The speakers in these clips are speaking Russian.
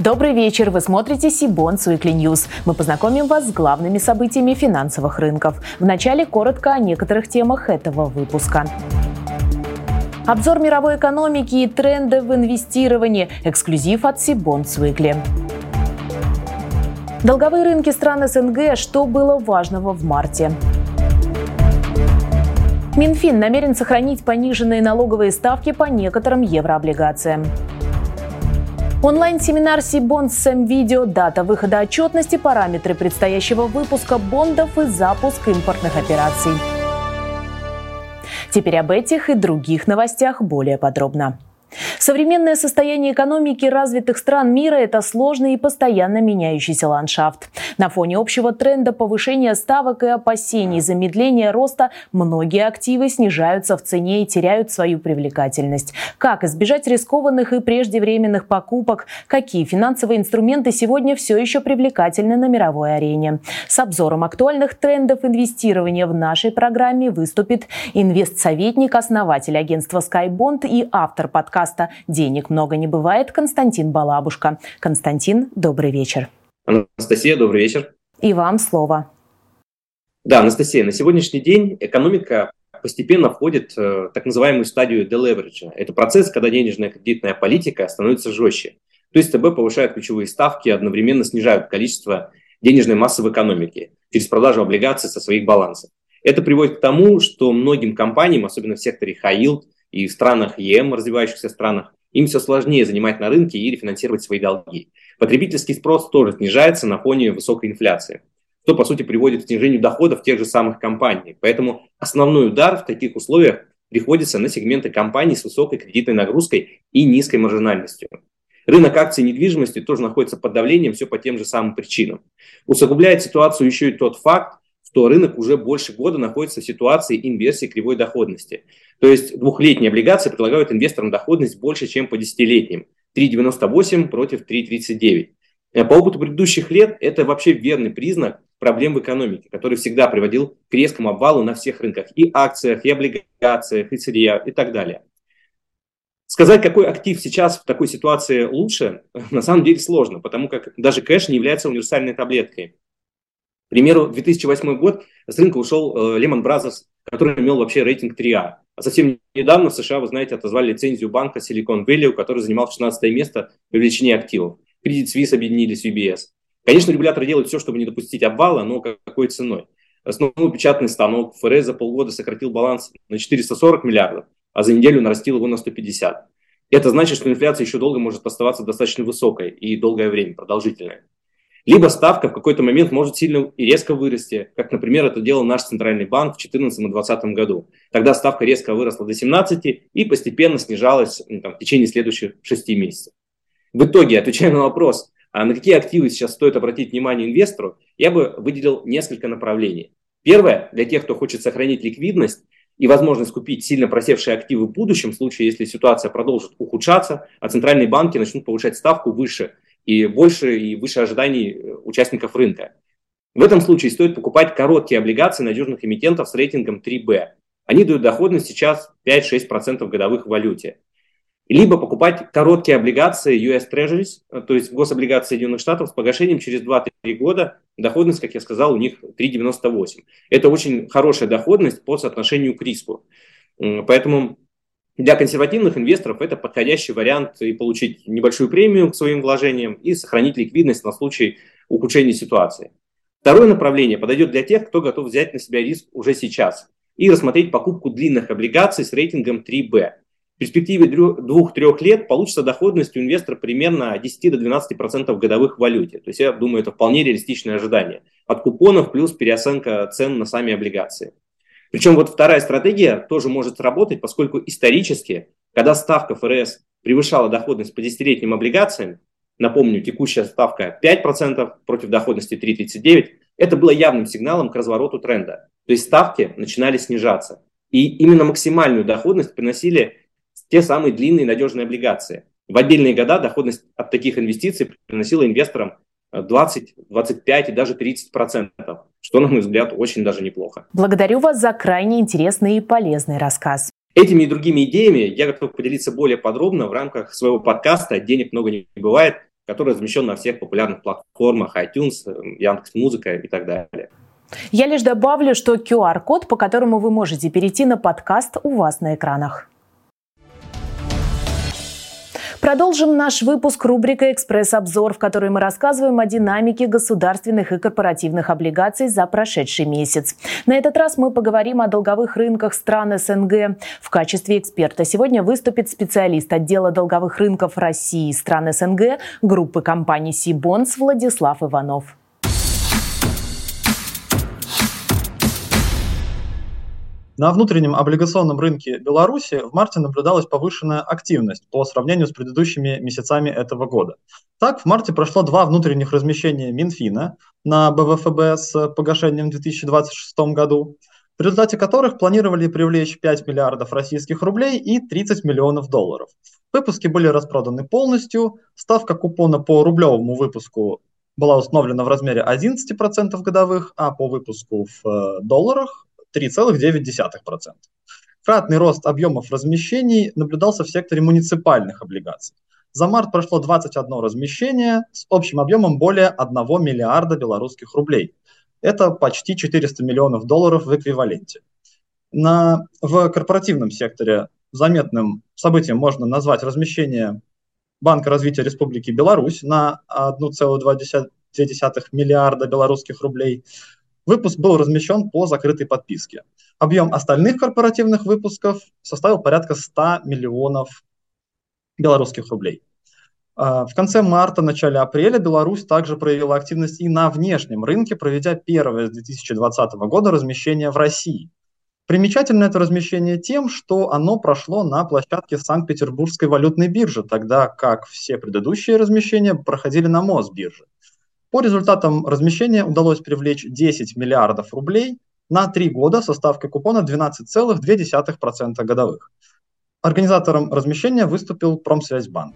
Добрый вечер. Вы смотрите Cbonds Weekly News. Мы познакомим вас с главными событиями финансовых рынков. Вначале коротко о некоторых темах этого выпуска. Обзор мировой экономики и тренды в инвестировании. Эксклюзив от Cbonds Weekly. Долговые рынки стран СНГ. Что было важного в марте? Минфин намерен сохранить пониженные налоговые ставки по некоторым еврооблигациям. Онлайн-семинар Сибонд видео, дата выхода отчетности, параметры предстоящего выпуска бондов и запуск импортных операций. Теперь об этих и других новостях более подробно. Современное состояние экономики развитых стран мира – это сложный и постоянно меняющийся ландшафт. На фоне общего тренда повышения ставок и опасений замедления роста многие активы снижаются в цене и теряют свою привлекательность. Как избежать рискованных и преждевременных покупок? Какие финансовые инструменты сегодня все еще привлекательны на мировой арене? С обзором актуальных трендов инвестирования в нашей программе выступит инвестсоветник, основатель агентства SkyBond и автор подкаста подкаста «Денег много не бывает» Константин Балабушка. Константин, добрый вечер. Анастасия, добрый вечер. И вам слово. Да, Анастасия, на сегодняшний день экономика постепенно входит в так называемую стадию deleverage. Это процесс, когда денежная кредитная политика становится жестче. То есть ТБ повышает ключевые ставки, одновременно снижают количество денежной массы в экономике через продажу облигаций со своих балансов. Это приводит к тому, что многим компаниям, особенно в секторе high yield, и в странах ЕМ, развивающихся странах, им все сложнее занимать на рынке и рефинансировать свои долги. Потребительский спрос тоже снижается на фоне высокой инфляции, что, по сути, приводит к снижению доходов тех же самых компаний. Поэтому основной удар в таких условиях приходится на сегменты компаний с высокой кредитной нагрузкой и низкой маржинальностью. Рынок акций недвижимости тоже находится под давлением все по тем же самым причинам. Усугубляет ситуацию еще и тот факт, что рынок уже больше года находится в ситуации инверсии кривой доходности. То есть двухлетние облигации предлагают инвесторам доходность больше, чем по десятилетним. 3,98 против 3,39. Э, по опыту предыдущих лет это вообще верный признак проблем в экономике, который всегда приводил к резкому обвалу на всех рынках, и акциях, и облигациях, и сырья, и так далее. Сказать, какой актив сейчас в такой ситуации лучше, на самом деле сложно, потому как даже кэш не является универсальной таблеткой. Примеру, 2008 год с рынка ушел э, Lehman Brothers, который имел вообще рейтинг 3А. А совсем недавно в США, вы знаете, отозвали лицензию банка Silicon Valley, который занимал 16 место в привлечении активов. Credit Suisse объединились с UBS. Конечно, регулятор делает все, чтобы не допустить обвала, но какой ценой? Основной печатный станок ФРС за полгода сократил баланс на 440 миллиардов, а за неделю нарастил его на 150. Это значит, что инфляция еще долго может оставаться достаточно высокой и долгое время, продолжительное. Либо ставка в какой-то момент может сильно и резко вырасти, как, например, это делал наш центральный банк в 2014 и 2020 году. Тогда ставка резко выросла до 17 и постепенно снижалась ну, там, в течение следующих 6 месяцев. В итоге, отвечая на вопрос, а на какие активы сейчас стоит обратить внимание инвестору, я бы выделил несколько направлений. Первое, для тех, кто хочет сохранить ликвидность и возможность купить сильно просевшие активы в будущем, в случае, если ситуация продолжит ухудшаться, а центральные банки начнут повышать ставку выше – и больше и выше ожиданий э, участников рынка. В этом случае стоит покупать короткие облигации надежных эмитентов с рейтингом 3B. Они дают доходность сейчас 5-6% годовых в валюте. Либо покупать короткие облигации US Treasuries, э, то есть гособлигации Соединенных Штатов с погашением через 2-3 года. Доходность, как я сказал, у них 3,98. Это очень хорошая доходность по соотношению к риску. Поэтому для консервативных инвесторов это подходящий вариант и получить небольшую премию к своим вложениям и сохранить ликвидность на случай ухудшения ситуации. Второе направление подойдет для тех, кто готов взять на себя риск уже сейчас и рассмотреть покупку длинных облигаций с рейтингом 3B. В перспективе 2-3 лет получится доходность у инвестора примерно 10 12% годовых в валюте. То есть я думаю, это вполне реалистичное ожидание. От купонов плюс переоценка цен на сами облигации. Причем вот вторая стратегия тоже может сработать, поскольку исторически, когда ставка ФРС превышала доходность по десятилетним облигациям, напомню, текущая ставка 5% против доходности 3,39%, это было явным сигналом к развороту тренда. То есть ставки начинали снижаться. И именно максимальную доходность приносили те самые длинные надежные облигации. В отдельные года доходность от таких инвестиций приносила инвесторам 20, 25 и даже 30 процентов, что, на мой взгляд, очень даже неплохо. Благодарю вас за крайне интересный и полезный рассказ. Этими и другими идеями я готов поделиться более подробно в рамках своего подкаста «Денег много не бывает», который размещен на всех популярных платформах iTunes, Яндекс Музыка и так далее. Я лишь добавлю, что QR-код, по которому вы можете перейти на подкаст, у вас на экранах. Продолжим наш выпуск рубрика «Экспресс-обзор», в которой мы рассказываем о динамике государственных и корпоративных облигаций за прошедший месяц. На этот раз мы поговорим о долговых рынках стран СНГ. В качестве эксперта сегодня выступит специалист отдела долговых рынков России и стран СНГ группы компаний «Сибонс» Владислав Иванов. На внутреннем облигационном рынке Беларуси в марте наблюдалась повышенная активность по сравнению с предыдущими месяцами этого года. Так, в марте прошло два внутренних размещения Минфина на БВФБ с погашением в 2026 году, в результате которых планировали привлечь 5 миллиардов российских рублей и 30 миллионов долларов. Выпуски были распроданы полностью, ставка купона по рублевому выпуску была установлена в размере 11% годовых, а по выпуску в э, долларах 3,9%. Кратный рост объемов размещений наблюдался в секторе муниципальных облигаций. За март прошло 21 размещение с общим объемом более 1 миллиарда белорусских рублей. Это почти 400 миллионов долларов в эквиваленте. На, в корпоративном секторе заметным событием можно назвать размещение Банка развития Республики Беларусь на 1,2 миллиарда белорусских рублей, Выпуск был размещен по закрытой подписке. Объем остальных корпоративных выпусков составил порядка 100 миллионов белорусских рублей. А, в конце марта, начале апреля Беларусь также проявила активность и на внешнем рынке, проведя первое с 2020 года размещение в России. Примечательно это размещение тем, что оно прошло на площадке Санкт-Петербургской валютной биржи, тогда как все предыдущие размещения проходили на Мосбирже. По результатам размещения удалось привлечь 10 миллиардов рублей на три года со ставкой купона 12,2% годовых. Организатором размещения выступил Промсвязьбанк.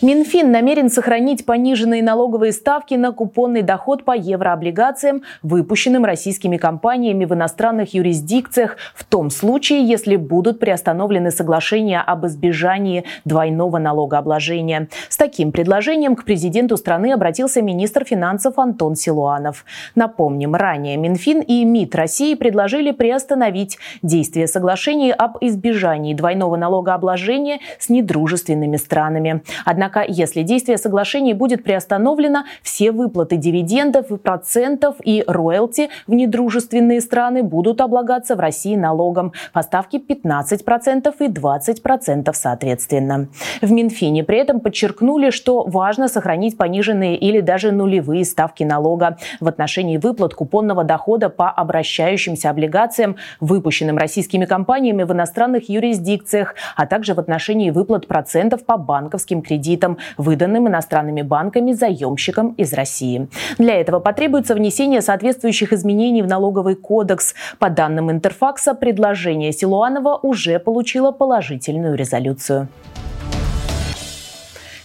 Минфин намерен сохранить пониженные налоговые ставки на купонный доход по еврооблигациям, выпущенным российскими компаниями в иностранных юрисдикциях, в том случае, если будут приостановлены соглашения об избежании двойного налогообложения. С таким предложением к президенту страны обратился министр финансов Антон Силуанов. Напомним, ранее Минфин и МИД России предложили приостановить действие соглашений об избежании двойного налогообложения с недружественными странами. Однако Однако, если действие соглашений будет приостановлено, все выплаты дивидендов, процентов и роялти в недружественные страны будут облагаться в России налогом по ставке 15% и 20% соответственно. В Минфине при этом подчеркнули, что важно сохранить пониженные или даже нулевые ставки налога в отношении выплат купонного дохода по обращающимся облигациям, выпущенным российскими компаниями в иностранных юрисдикциях, а также в отношении выплат процентов по банковским кредитам кредитам, выданным иностранными банками заемщикам из России. Для этого потребуется внесение соответствующих изменений в налоговый кодекс. По данным Интерфакса, предложение Силуанова уже получило положительную резолюцию.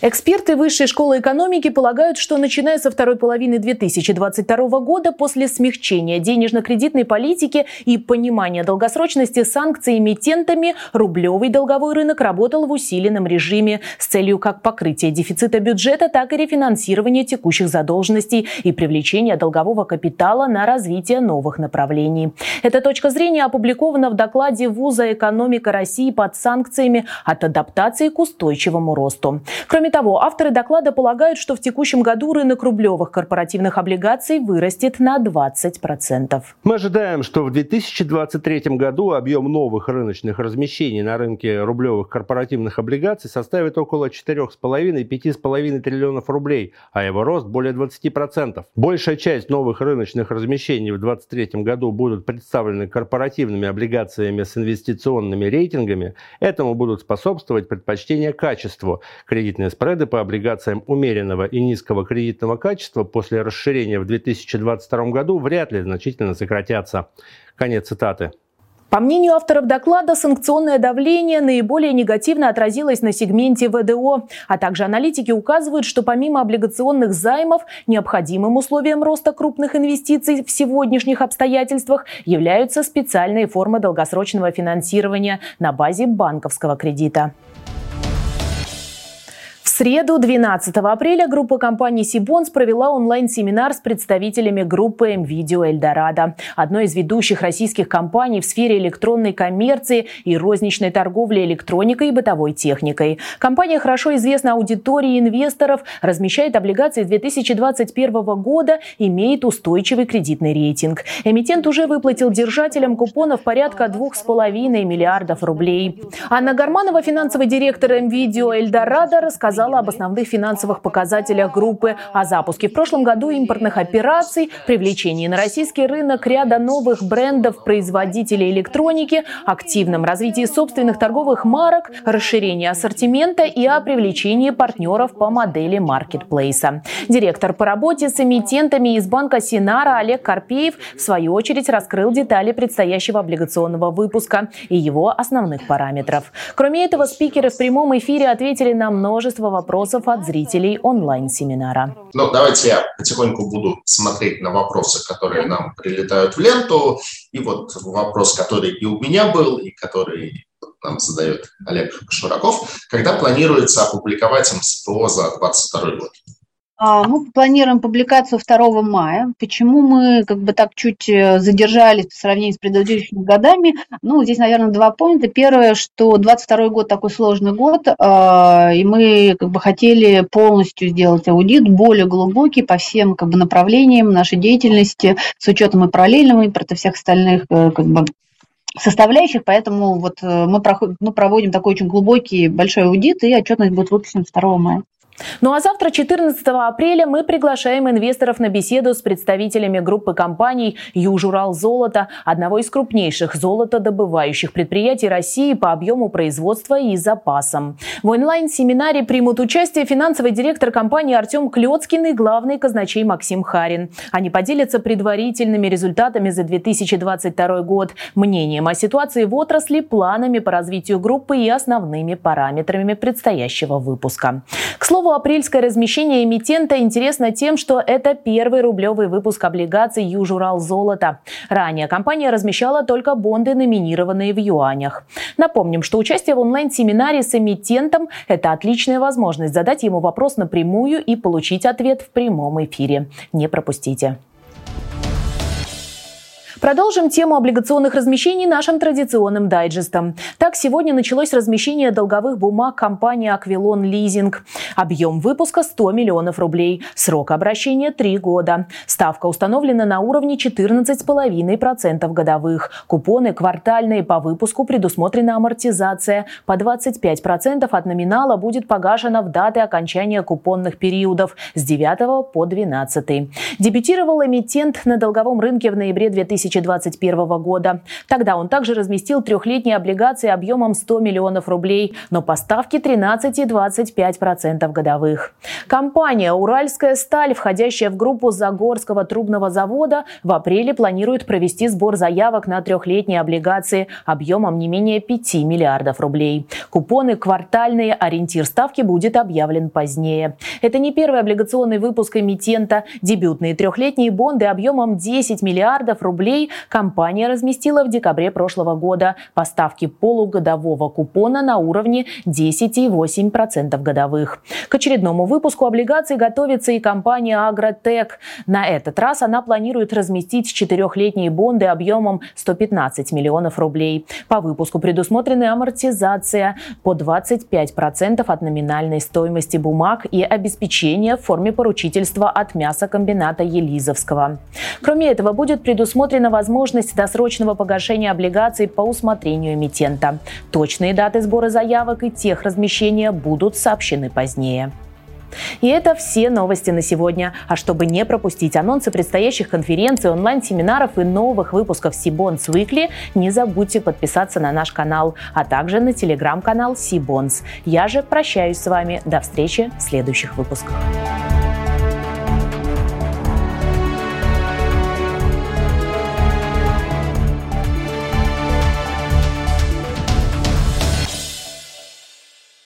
Эксперты Высшей школы экономики полагают, что начиная со второй половины 2022 года, после смягчения денежно-кредитной политики и понимания долгосрочности санкций эмитентами, рублевый долговой рынок работал в усиленном режиме с целью как покрытия дефицита бюджета, так и рефинансирования текущих задолженностей и привлечения долгового капитала на развитие новых направлений. Эта точка зрения опубликована в докладе вуза «Экономика России под санкциями от адаптации к устойчивому росту». Кроме того, авторы доклада полагают, что в текущем году рынок рублевых корпоративных облигаций вырастет на 20%. Мы ожидаем, что в 2023 году объем новых рыночных размещений на рынке рублевых корпоративных облигаций составит около 4,5-5,5 триллионов рублей, а его рост более 20%. Большая часть новых рыночных размещений в 2023 году будут представлены корпоративными облигациями с инвестиционными рейтингами. Этому будут способствовать предпочтения качеству. Кредитные спреды по облигациям умеренного и низкого кредитного качества после расширения в 2022 году вряд ли значительно сократятся. Конец цитаты. По мнению авторов доклада, санкционное давление наиболее негативно отразилось на сегменте ВДО, а также аналитики указывают, что помимо облигационных займов, необходимым условием роста крупных инвестиций в сегодняшних обстоятельствах являются специальные формы долгосрочного финансирования на базе банковского кредита. Среду, 12 апреля, группа компаний Сибонс провела онлайн-семинар с представителями группы МВидео Эльдорадо, одной из ведущих российских компаний в сфере электронной коммерции и розничной торговли электроникой и бытовой техникой. Компания хорошо известна аудитории инвесторов, размещает облигации 2021 года, имеет устойчивый кредитный рейтинг. Эмитент уже выплатил держателям купонов порядка 2,5 миллиардов рублей. Анна Гарманова, финансовый директор МВидео Эльдорадо, рассказала рассказала об основных финансовых показателях группы, о запуске в прошлом году импортных операций, привлечении на российский рынок ряда новых брендов производителей электроники, активном развитии собственных торговых марок, расширении ассортимента и о привлечении партнеров по модели маркетплейса. Директор по работе с эмитентами из банка Синара Олег Карпеев в свою очередь раскрыл детали предстоящего облигационного выпуска и его основных параметров. Кроме этого, спикеры в прямом эфире ответили на множество вопросов от зрителей онлайн-семинара. Ну, давайте я потихоньку буду смотреть на вопросы, которые нам прилетают в ленту. И вот вопрос, который и у меня был, и который нам задает Олег Шураков. Когда планируется опубликовать МСПО за 2022 год? А, мы планируем публикацию 2 мая. Почему мы как бы так чуть э, задержались по сравнению с предыдущими годами? Ну, здесь, наверное, два поинта. Первое, что 22 год такой сложный год, а, и мы как бы хотели полностью сделать аудит более глубокий по всем как бы направлениям нашей деятельности с учетом и параллельного импорта всех остальных э, как бы составляющих, поэтому вот э, мы, проходим, мы проводим такой очень глубокий большой аудит, и отчетность будет выпущена 2 мая. Ну а завтра, 14 апреля, мы приглашаем инвесторов на беседу с представителями группы компаний «Южурал Золото», одного из крупнейших золотодобывающих предприятий России по объему производства и запасам. В онлайн-семинаре примут участие финансовый директор компании Артем Клецкин и главный казначей Максим Харин. Они поделятся предварительными результатами за 2022 год, мнением о ситуации в отрасли, планами по развитию группы и основными параметрами предстоящего выпуска. К слову, слову, апрельское размещение эмитента интересно тем, что это первый рублевый выпуск облигаций Южурал золота. Ранее компания размещала только бонды, номинированные в юанях. Напомним, что участие в онлайн-семинаре с эмитентом – это отличная возможность задать ему вопрос напрямую и получить ответ в прямом эфире. Не пропустите. Продолжим тему облигационных размещений нашим традиционным дайджестом. Так, сегодня началось размещение долговых бумаг компании «Аквилон Лизинг». Объем выпуска 100 миллионов рублей. Срок обращения 3 года. Ставка установлена на уровне 14,5% годовых. Купоны квартальные по выпуску предусмотрена амортизация. По 25% от номинала будет погашена в даты окончания купонных периодов с 9 по 12. Дебютировал эмитент на долговом рынке в ноябре 2000 2021 года. Тогда он также разместил трехлетние облигации объемом 100 миллионов рублей, но по ставке 13 и 25% годовых. Компания «Уральская сталь», входящая в группу Загорского трубного завода, в апреле планирует провести сбор заявок на трехлетние облигации объемом не менее 5 миллиардов рублей. Купоны квартальные, ориентир ставки будет объявлен позднее. Это не первый облигационный выпуск эмитента. Дебютные трехлетние бонды объемом 10 миллиардов рублей компания разместила в декабре прошлого года поставки полугодового купона на уровне 10,8% годовых. К очередному выпуску облигаций готовится и компания «Агротек». На этот раз она планирует разместить четырехлетние бонды объемом 115 миллионов рублей. По выпуску предусмотрены амортизация по 25% от номинальной стоимости бумаг и обеспечение в форме поручительства от мясокомбината Елизовского. Кроме этого, будет предусмотрена возможность досрочного погашения облигаций по усмотрению эмитента. Точные даты сбора заявок и тех размещения будут сообщены позднее. И это все новости на сегодня. А чтобы не пропустить анонсы предстоящих конференций, онлайн-семинаров и новых выпусков Сибонс Weekly, не забудьте подписаться на наш канал, а также на телеграм-канал Сибонс. Я же прощаюсь с вами. До встречи в следующих выпусках.